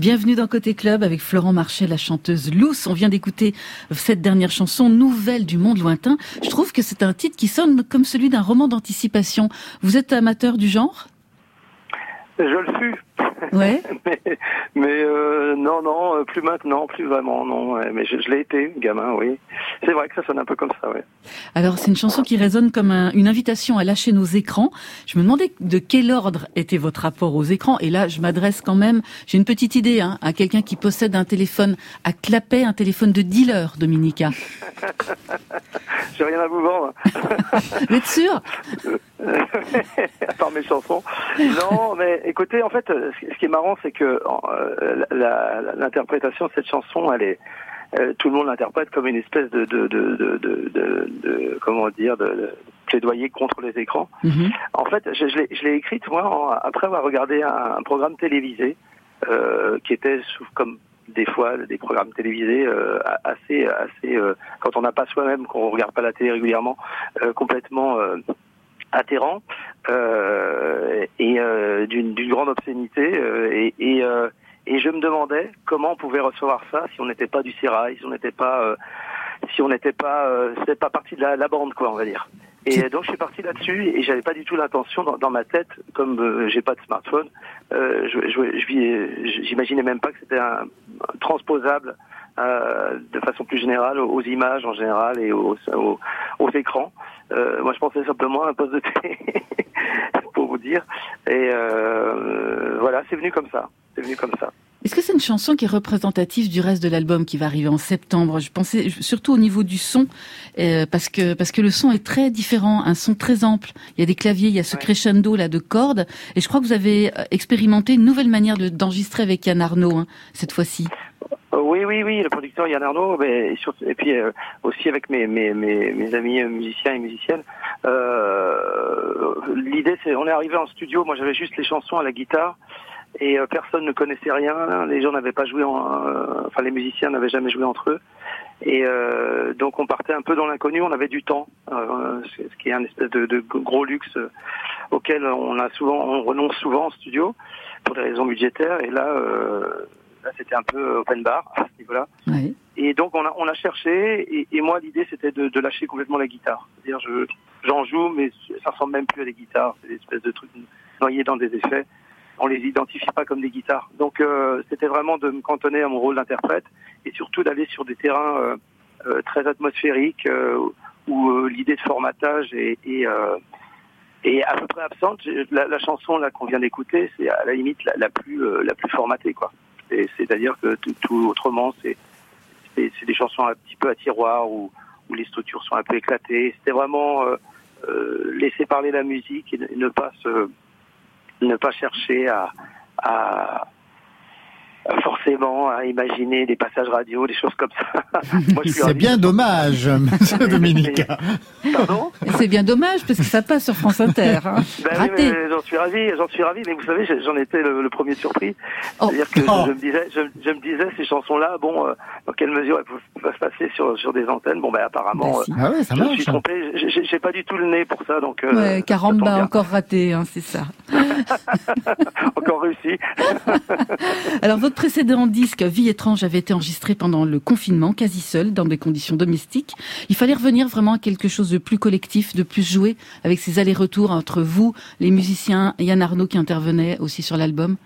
Bienvenue dans Côté Club avec Florent Marchais, la chanteuse Luce. On vient d'écouter cette dernière chanson, Nouvelle du monde lointain. Je trouve que c'est un titre qui sonne comme celui d'un roman d'anticipation. Vous êtes amateur du genre? Je le suis. Ouais. mais mais euh, non, non, euh, plus maintenant, plus vraiment, non. Mais je, je l'ai été, gamin, oui. C'est vrai que ça sonne un peu comme ça, oui. Alors c'est une chanson qui résonne comme un- une invitation à lâcher nos écrans. Je me demandais de quel ordre était votre rapport aux écrans. Et là, je m'adresse quand même, j'ai une petite idée, hein, à quelqu'un qui possède un téléphone à clapet, un téléphone de dealer, Dominica. J'ai rien à vous vendre, Vous êtes sûr? À part mes chansons. Non, mais écoutez, en fait, ce qui est marrant, c'est que euh, l'interprétation de cette chanson, elle est, euh, tout le monde l'interprète comme une espèce de, comment dire, de, plaidoyer contre les écrans. Mhm. En fait, je, je l'ai- écrite moi en- après avoir regardé un, un programme télévisé euh, qui était sous- comme des fois des programmes télévisés euh, assez assez euh, quand on n'a pas soi-même qu'on regarde pas la télé régulièrement complètement atterrant euh, et euh, d'une grande obscénité euh, et et, euh, et je me demandais comment on pouvait recevoir ça si on n'était pas du sérail, si on n'était pas euh, si on n'était pas euh, c'était pas partie de la, la bande quoi on va dire. Et donc je suis parti là-dessus et j'avais pas du tout l'intention dans, dans ma tête, comme euh, j'ai pas de smartphone, euh, je, je, j'imaginais même pas que c'était un transposable euh, de façon plus générale aux, images en général et aux, aux, aux écrans. Euh, moi je pensais simplement à un poste de télé pour vous dire. Et euh, voilà, c'est venu comme ça. C'est venu comme ça. Est-ce que c'est une chanson qui est représentative du reste de l'album qui va arriver en septembre? Je pensais surtout au niveau du son, euh, parce que parce que le son est très différent, un son très ample. Il y a des claviers, il y a ce Ouais. crescendo là de cordes, et je crois que vous avez expérimenté une nouvelle manière de- d'enregistrer avec Yann Arnaud hein, cette fois-ci. Euh, Oui, oui, oui, le producteur Yann Arnaud, et, puis euh, aussi avec mes, mes, mes, amis musiciens et musiciennes. Euh, L'idée, c'est, on est arrivé en studio, moi j'avais juste les chansons à la guitare, et personne ne connaissait rien, les gens n'avaient pas joué, en, enfin les musiciens n'avaient jamais joué entre eux, et donc on partait un peu dans l'inconnu, on avait du temps, ce qui est un espèce de, de gros luxe auquel on a souvent, on renonce souvent en studio pour des raisons budgétaires, et là. Là, c'était un peu open bar à ce niveau-là. Et donc, on a, on a cherché, et, et moi, l'idée, c'était de, de lâcher complètement la guitare. C'est-à-dire, je, j'en joue, mais ça ressemble même plus à des guitares. C'est des espèces de trucs noyés dans des effets. On les identifie pas comme des guitares. Donc, euh, c'était vraiment de me cantonner à mon rôle d'interprète, et surtout d'aller sur des terrains euh, euh, très atmosphériques, où l'idée de formatage est, est, à peu près absente. La, la chanson là qu'on vient d'écouter, c'est à la limite la, la plus euh, la plus formatée, quoi. C'est-à-dire que tout, autrement, c'est des chansons un petit peu à tiroir où, où les structures sont un peu éclatées. C'était vraiment euh, euh, laisser parler la musique et ne, pas se, ne pas chercher à forcément à imaginer des passages radio, des choses comme ça. C'est bien dommage, monsieur Dominica. Pardon C'est bien dommage parce que ça passe sur France Inter. Hein. Ben oui, j'en suis ravi, j'en suis ravi, mais vous savez, j'en étais le, le premier surpris. Oh. C'est-à-dire que Oh. je, me disais, je, je me disais ces chansons-là, bon, euh, dans quelle mesure elles peuvent se passer sur, sur des antennes? Bon, ben apparemment, Bah, si. Ah ouais, ça euh, je me marche. suis trompé. J'ai- pas du tout le nez pour ça, donc. euh, Ouais, Caramba, bien. encore raté, hein, c'est ça. encore réussi. Alors, votre précédent disque, Vie étrange, avait été enregistré pendant le confinement, quasi seul, dans des conditions domestiques. Il fallait revenir vraiment à quelque chose de plus collectif, de plus joué, avec ces allers-retours entre vous, les musiciens, Yann Arnaud qui intervenait aussi sur l'album.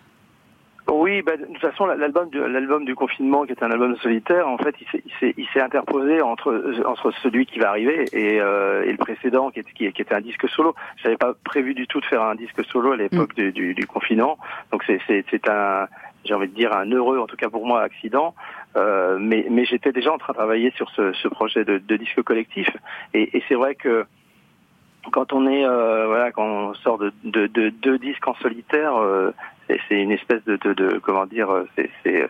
Oui, ben, de toute façon, l'album du, l'album du confinement, qui est un album solitaire, en fait, il s'est- il s'est, il s'est interposé entre, entre celui qui va arriver et, euh, et le précédent, qui, est- qui, qui était un disque solo. J'avais pas prévu du tout de faire un disque solo à l'époque du, du, du confinement, donc c'est, c'est, c'est un, j'ai envie de dire un heureux, en tout cas pour moi, accident. Euh, mais, mais j'étais déjà en train de travailler sur ce, ce projet de, de disque collectif, et, et c'est vrai que quand on est euh, voilà quand on sort de de, de deux disques en solitaire euh, c'est une espèce de, de, de comment dire euh, c'est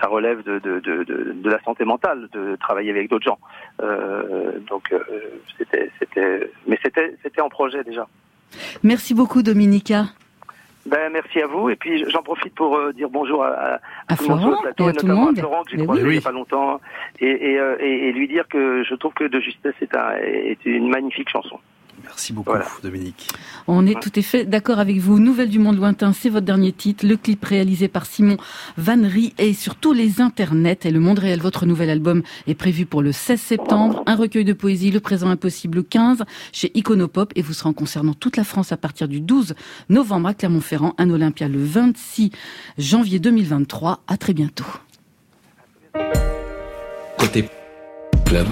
ça, relève de, de, de, de, de la santé mentale de travailler avec d'autres gens euh, donc c'était c'était mais c'était c'était en projet déjà Merci beaucoup, Dominica. ben merci à vous et puis j'en profite pour euh, dire bonjour à, à, À tout le monde sur le Florent plateau, et à tout le notamment monde. à Florent que j'ai croisé oui. il y a pas longtemps et, et, et, et lui dire que je trouve que de justesse est, un, est une magnifique chanson Merci beaucoup, Voilà. Dominique. On est tout à fait d'accord avec vous. Nouvelle du monde lointain, c'est votre dernier titre. Le clip réalisé par Simon Vannery est sur tous les internets. Et le monde réel, votre nouvel album, est prévu pour le 16 septembre. Un recueil de poésie, Le présent impossible, le 15, chez Iconopop. Et vous serez en concert dans toute la France à partir du 12 novembre à Clermont-Ferrand, un Olympia le 26 janvier 2023. À très bientôt. Côté club.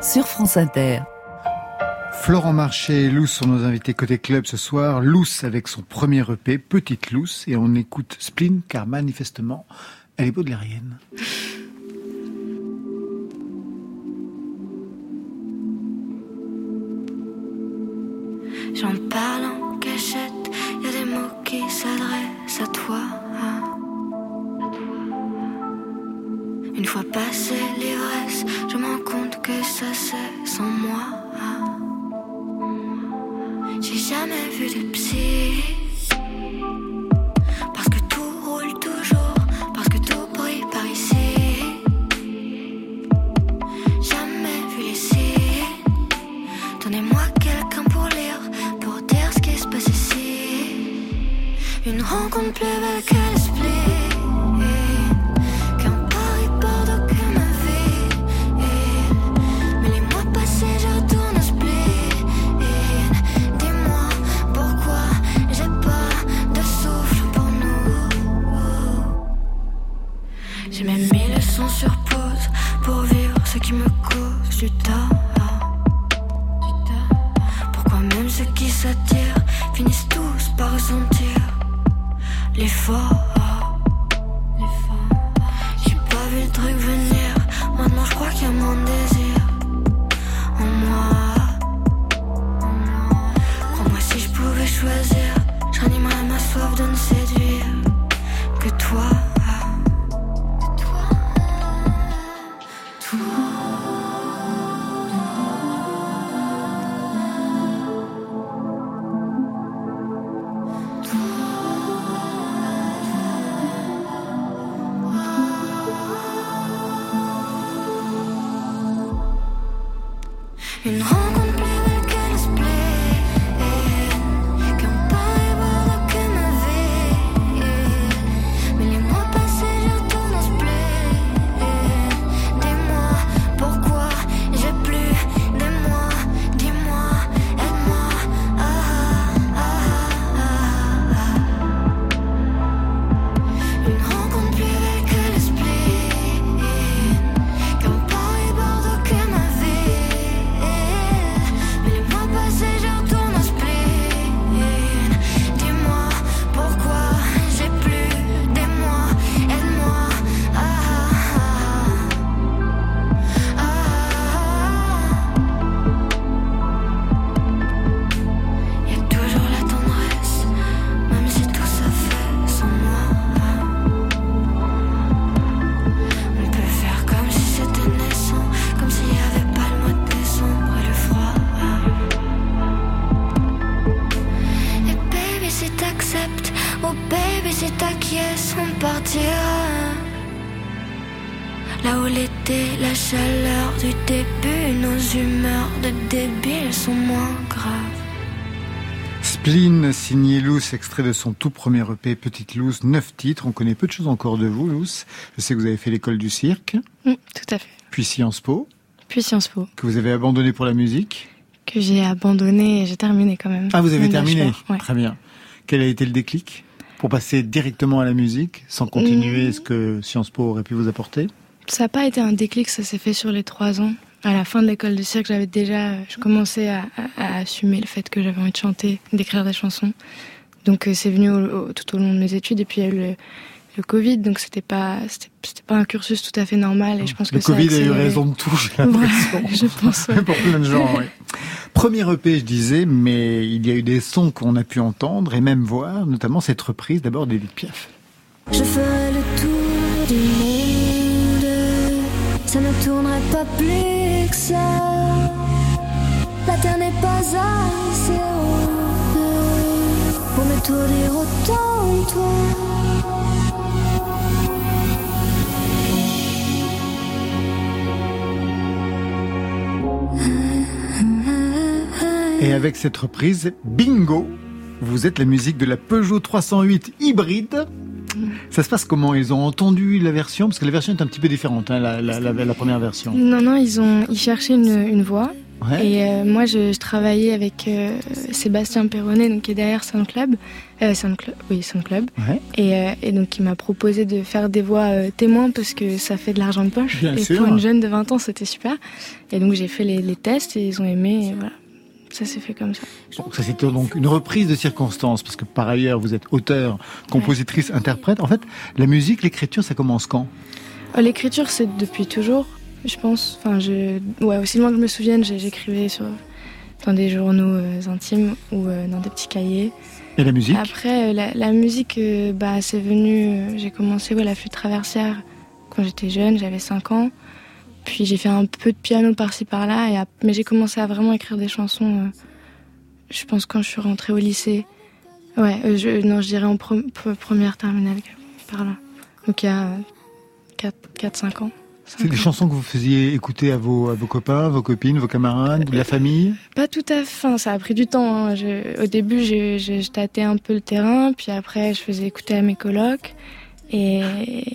Sur France Inter. Florent Marché et Luce sont nos invités côté club ce soir. Luce avec son premier EP, Petite Luce, et on écoute Spleen car manifestement, elle est baudelairienne. Extrait de son tout premier EP, Petite Luce, neuf titres. On connaît peu de choses encore de vous, Luce. Je sais que vous avez fait l'école du cirque, Mm, tout à fait. puis Sciences Po, Puis Sciences Po, que vous avez abandonné pour la musique. que j'ai abandonné et j'ai terminé quand même. Ah, vous avez terminé ouais. Très bien. Quel a été le déclic pour passer directement à la musique, sans continuer Mm. ce que Sciences Po aurait pu vous apporter? Ça n'a pas été un déclic, ça s'est fait sur les trois ans. À la fin de l'école de cirque, j'avais déjà, je commençais à, à- à assumer le fait que j'avais envie de chanter, d'écrire des chansons. Donc euh, c'est venu au- au- tout au long de mes études et puis il y a eu le, le Covid, donc c'était pas, c'était pas un cursus tout à fait normal et je pense Le que Covid a eu raison de tout, j'ai Ouais, l'impression. je pense. ouais. Pour plein de gens, oui. Premier EP, je disais, mais il y a eu des sons qu'on a pu entendre et même voir, notamment cette reprise d'abord d'Edith Piaf. Je ferai le tour du monde. Ça ne tournerait pas plus que ça. La terre n'est pas assez haute autant toi. Et avec cette reprise, bingo Vous êtes la musique de la Peugeot 308 hybride. Ça se passe comment? Ils ont entendu la version? Parce que la version est un petit peu différente, hein, la, la- la- la première version. Non, non, ils ont ils cherchaient une, une voix. Ouais. Et euh, moi, je, je travaillais avec euh, Sébastien Perronnet, donc qui est derrière Sound Club. Euh, Sound Club, oui, Sound Club. Ouais. Et, euh, et donc, il m'a proposé de faire des voix témoins parce que ça fait de l'argent de poche. Bien et sûr. pour une jeune de 20 ans, c'était super. Et donc, j'ai fait les, les tests et ils ont aimé. Et voilà, ça s'est fait comme ça. Donc ça c'était donc une reprise de circonstances, parce que par ailleurs vous êtes auteur, compositrice, interprète. En fait, la musique, l'écriture, ça commence quand? L'écriture, c'est depuis toujours, je pense. Enfin, je... ouais, aussi loin que je me souvienne, j'écrivais sur... dans des journaux euh, intimes ou euh, dans des petits cahiers. Et la musique? Après, euh, la, la musique, bah, c'est venu. j'ai commencé ouais, la flûte traversière quand j'étais jeune, j'avais 5 ans. Puis j'ai fait un peu de piano par-ci par-là, et mais j'ai commencé à vraiment écrire des chansons. je pense quand je suis rentrée au lycée. Ouais, je, non, je dirais en pre- pre- première terminale, par là. Donc il y a 4-5 ans. C'est des chansons que vous faisiez écouter à vos, à vos copains, vos copines, vos camarades, la famille? Pas tout à fait. Enfin, ça a pris du temps. hein. Je- au début, je, je, je tâtais un peu le terrain, puis après, je faisais écouter à mes colocs, et,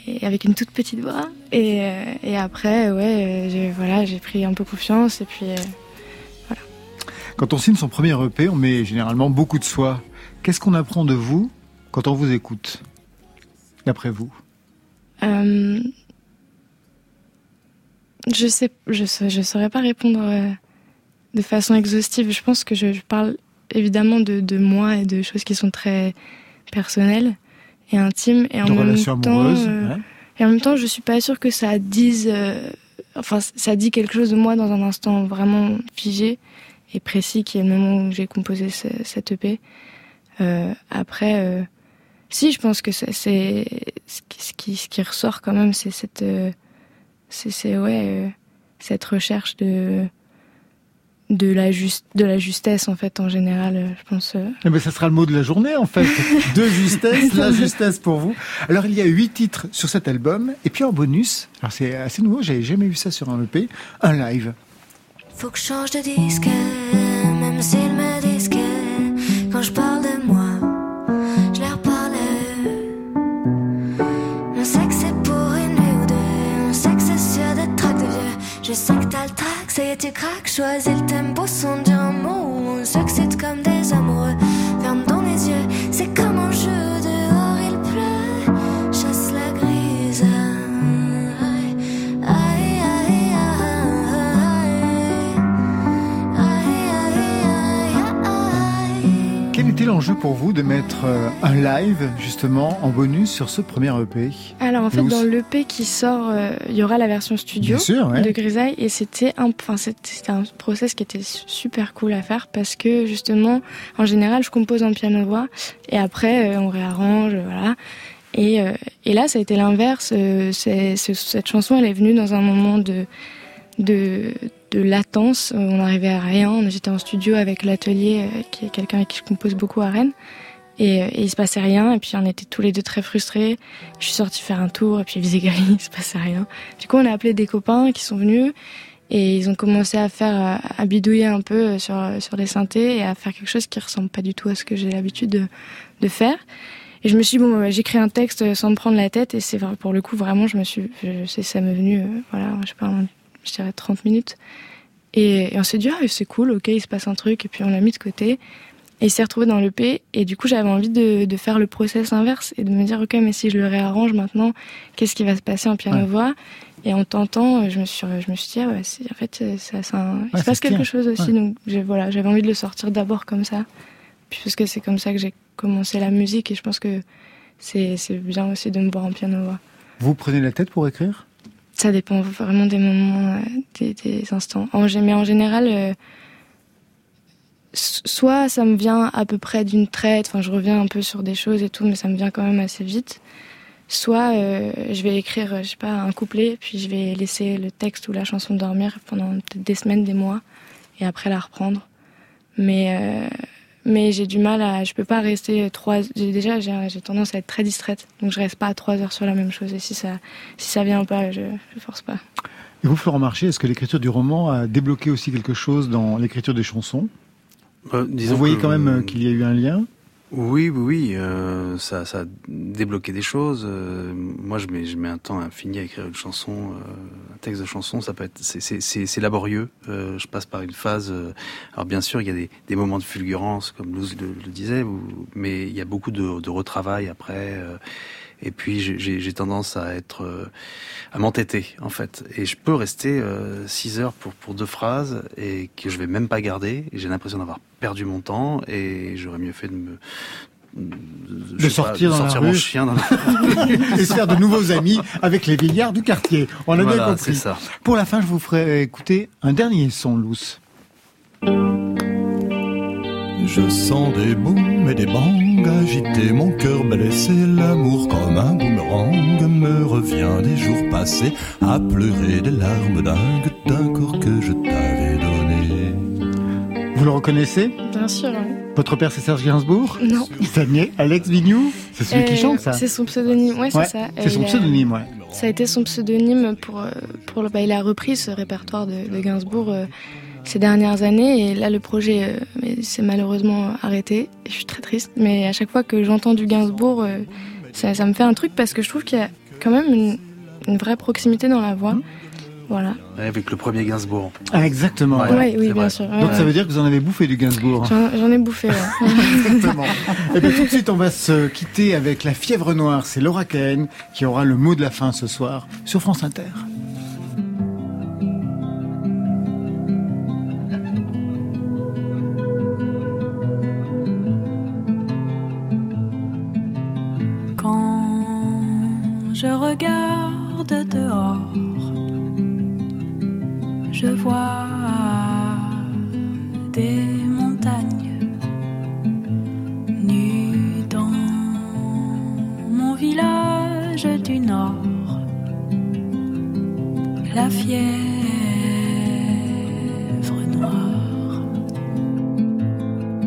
et avec une toute petite voix. Et, euh, et après, ouais, j'ai voilà, j'ai pris un peu confiance, et puis. euh, Quand on signe son premier EP, on met généralement beaucoup de soi. Qu'est-ce qu'on apprend de vous quand on vous écoute D'après vous? Euh, je sais, je saurais pas répondre euh, de façon exhaustive. Je pense que je, je parle évidemment de, de moi et de choses qui sont très personnelles et intimes. Et en De même temps, euh, ouais. et en même temps, je suis pas sûre que ça dise, euh, enfin, ça dit quelque chose de moi dans un instant vraiment figé et précis, qui est le moment où j'ai composé ce, cette EP. Euh, après, euh, si, je pense que c'est c'est- ce qui, ce qui, ce qui ressort quand même, c'est cette, euh, c'est c'est, ouais, euh, cette recherche de de la juste, de la justesse en fait en général. euh, Je pense. euh, Eh ben, ça sera le mot de la journée en fait. De justesse, la justesse pour vous. Alors il y a huit titres sur cet album et puis en bonus, alors c'est assez nouveau, j'avais jamais vu ça sur un EP, un live. Faut que je change de disque, même s'ils me disent que quand je parle de moi, Je sais que t'as le track, ça y est, tu craques, choisis le tempo sans dire un mot. On comme des amoureux, Était l'enjeu pour vous de mettre euh, un live justement en bonus sur ce premier EP Alors en fait, dans l'EP qui sort, euh, il y aura la version studio Bien sûr, ouais. de Grisaille et c'était un, c'était un process qui était su- super cool à faire parce que justement, en général, je compose en piano voix et après euh, on réarrange, voilà. Et, euh, et là, ça a été l'inverse. cette chanson, elle est venue dans un moment de de, de latence. Euh, On n'arrivait à rien. J'étais en studio avec l'atelier, euh, qui est quelqu'un avec qui je compose beaucoup à Rennes. Et, euh, et il se passait rien. Et puis on était tous les deux très frustrés. Je suis sortie faire un tour et puis il faisait gris, il se passait rien. Du coup, on a appelé des copains qui sont venus et ils ont commencé à faire, à, bidouiller un peu sur, sur les synthés et à faire quelque chose qui ressemble pas du tout à ce que j'ai l'habitude de, faire. Et je me suis dit, bon, bah, j'écris un texte sans me prendre la tête et c'est pour le coup, vraiment, je me suis, je, ça m'est venu, voilà, je sais pas, je dirais 30 minutes. Et, et on s'est dit, ah, c'est cool, ok, il se passe un truc, et puis on l'a mis de côté. Et il s'est retrouvé dans l'EP, et du coup, j'avais envie de, de faire le process inverse et de me dire, ok, mais si je le réarrange maintenant, qu'est-ce qui va se passer en piano-voix Et en tentant, je me suis, je me suis dit, ah ouais, c'est- en fait, ça, il se passe tient. quelque chose aussi. Ouais. Donc, voilà, j'avais envie de le sortir d'abord comme ça. Puis parce que c'est comme ça que j'ai commencé la musique, et je pense que c'est c'est bien aussi de me voir en piano-voix. Vous prenez la tête pour écrire? Ça dépend vraiment des moments, euh, des, des instants. En, mais en général, euh, soit ça me vient à peu près d'une traite, enfin je reviens un peu sur des choses et tout, mais ça me vient quand même assez vite. Soit euh, je vais écrire, euh, je sais pas, un couplet, puis je vais laisser le texte ou la chanson dormir pendant peut-être des semaines, des mois, et après la reprendre. Mais euh, mais j'ai du mal à, je peux pas rester trois. J'ai déjà j'ai j'ai tendance à être très distraite, donc je reste pas trois heures sur la même chose. Et si ça si ça vient pas, je, je force pas. Et vous, Florent Marché, est-ce que l'écriture du roman a débloqué aussi quelque chose dans l'écriture des chansons? Euh, disons Vous voyez que- quand même qu'il y a eu un lien? Oui, oui, oui, euh, ça, ça a débloqué des choses. Euh, moi, je mets, je mets un temps infini à écrire une chanson, euh, un texte de chanson. Ça peut être, c'est- laborieux. Euh, je passe par une phase. euh, alors, bien sûr, il y a des, des moments de fulgurance, comme Luz le, le disait, ou- mais il y a beaucoup de, de retravail après. Euh, et puis, j'ai- tendance à être, euh, à m'entêter, en fait. Et je peux rester euh, six heures pour pour deux phrases et que je vais même pas garder. Et j'ai l'impression d'avoir perdu mon temps et j'aurais mieux fait de me De pas, sortir de dans la sortir rue. mon chien dans la... et se faire de nouveaux amis avec les vieillards du quartier. On a bien compris. ça. Pour la fin, je vous ferai écouter un dernier son, Luce. Je sens des booms et des bangs agiter mon cœur blessé. L'amour comme un boomerang me revient des jours passés à pleurer des larmes dingues d'un corps que je t'avais donné. Vous le reconnaissez? Bien sûr. oui. Votre père, c'est Serge Gainsbourg? Non. N'est Alex Vignoux C'est celui qui Euh, chante, ça? C'est son pseudonyme, ouais, c'est Ouais, ça. C'est son il a- pseudonyme, ouais. Ça a été son pseudonyme pour, euh, pour le, bah, il a repris ce répertoire de, de Gainsbourg euh, ces dernières années et là le projet euh, s'est malheureusement arrêté. Et je suis très triste, mais à chaque fois que j'entends du Gainsbourg, euh, ça, ça me fait un truc parce que je trouve qu'il y a quand même une, une vraie proximité dans la voix. Voilà. Avec le premier Gainsbourg. Ah, exactement. Ouais, ouais. Ouais, oui, bien vrai. sûr. Donc ça veut dire que vous en avez bouffé du Gainsbourg. J'en ai bouffé. ouais. Exactement. Et bien tout de suite, on va se quitter avec la fièvre noire. C'est Laura Cahen qui aura le mot de la fin ce soir sur France Inter. Regarde dehors, je vois des montagnes nues dans mon village du nord. La fièvre noire.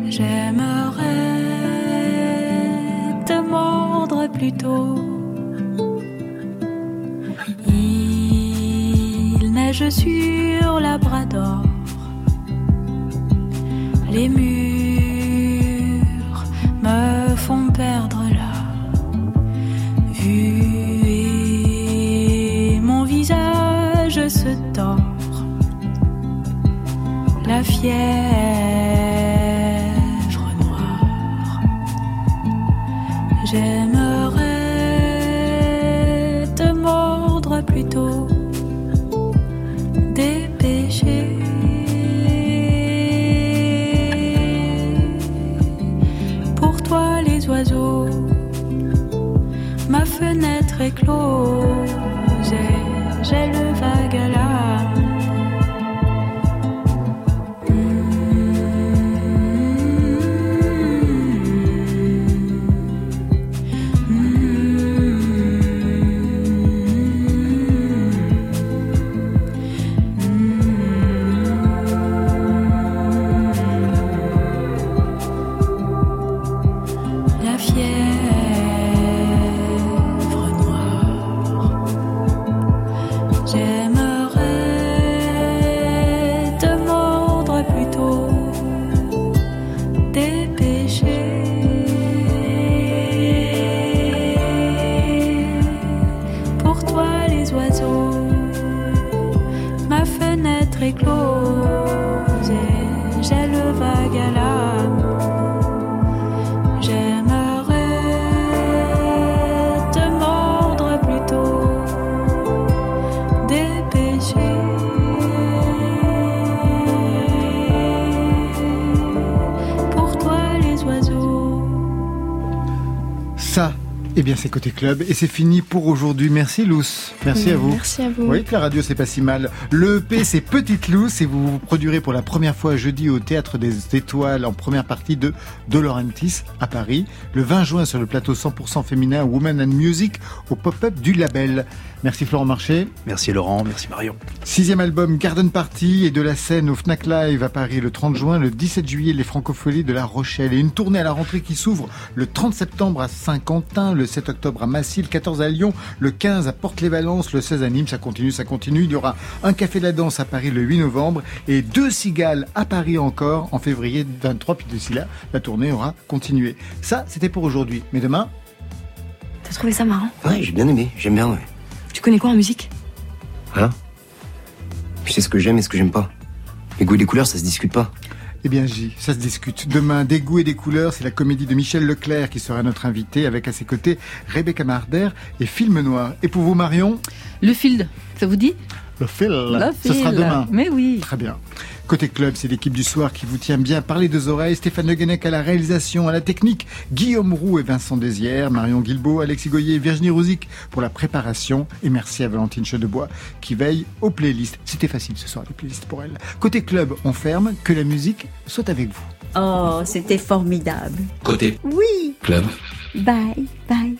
J'aimerais te mordre plutôt. Neige sur Labrador. Les murs me font perdre la vue et mon visage se tord. La fièvre eh bien c'est Côté Club et c'est fini pour aujourd'hui. Merci Luce. Merci à vous. Merci à vous. Oui, que la radio c'est pas si mal. Le EP c'est Petite Luce et vous vous produirez pour la première fois jeudi au Théâtre des Étoiles en première partie de De Laurentiis à Paris. Le 20 juin sur le plateau 100% féminin Woman and Music au pop-up du label. Merci Florent Marché. Merci Laurent, merci Marion. Sixième album Garden Party et de la scène au Fnac Live à Paris le 30 juin, le 17 juillet les Francopholies de La Rochelle et une tournée à la rentrée qui s'ouvre le 30 septembre à Saint-Quentin, le 7 octobre à Massy, le 14 à Lyon, le 15 à Porte-les-Valences, le 16 à Nîmes, ça continue, ça continue. Il y aura un café de la danse à Paris le 8 novembre et deux cigales à Paris encore en février 23, puis d'ici là, la tournée aura continué. Ça, c'était pour aujourd'hui. Mais demain, T'as trouvé ça marrant? Ouais, j'ai bien aimé, j'aime bien, ouais. Tu connais quoi en musique? Hein? Je sais ce que j'aime et ce que j'aime pas. Les goûts et les couleurs, ça se discute pas. Eh bien, J, ça se discute. Demain, des goûts et des couleurs, c'est la comédie de Michel Leclerc qui sera notre invité, avec à ses côtés Rebecca Marder et Film Noir. Et pour vous, Marion? Le Field, ça vous dit? Le fil, Le ce sera demain. Mais oui. Très bien. Côté club, c'est l'équipe du soir qui vous tient bien par les deux oreilles. Stéphane Le Guenec à la réalisation, à la technique, Guillaume Roux et Vincent Désières, Marion Guilbeault, Alexis Goyer et Virginie Rouzic pour la préparation. Et merci à Valentine Chedebois qui veille aux playlists. C'était facile ce soir, les playlists pour elle. Côté club, on ferme. Que la musique soit avec vous. Oh, c'était formidable. Côté Oui. club. Bye, bye.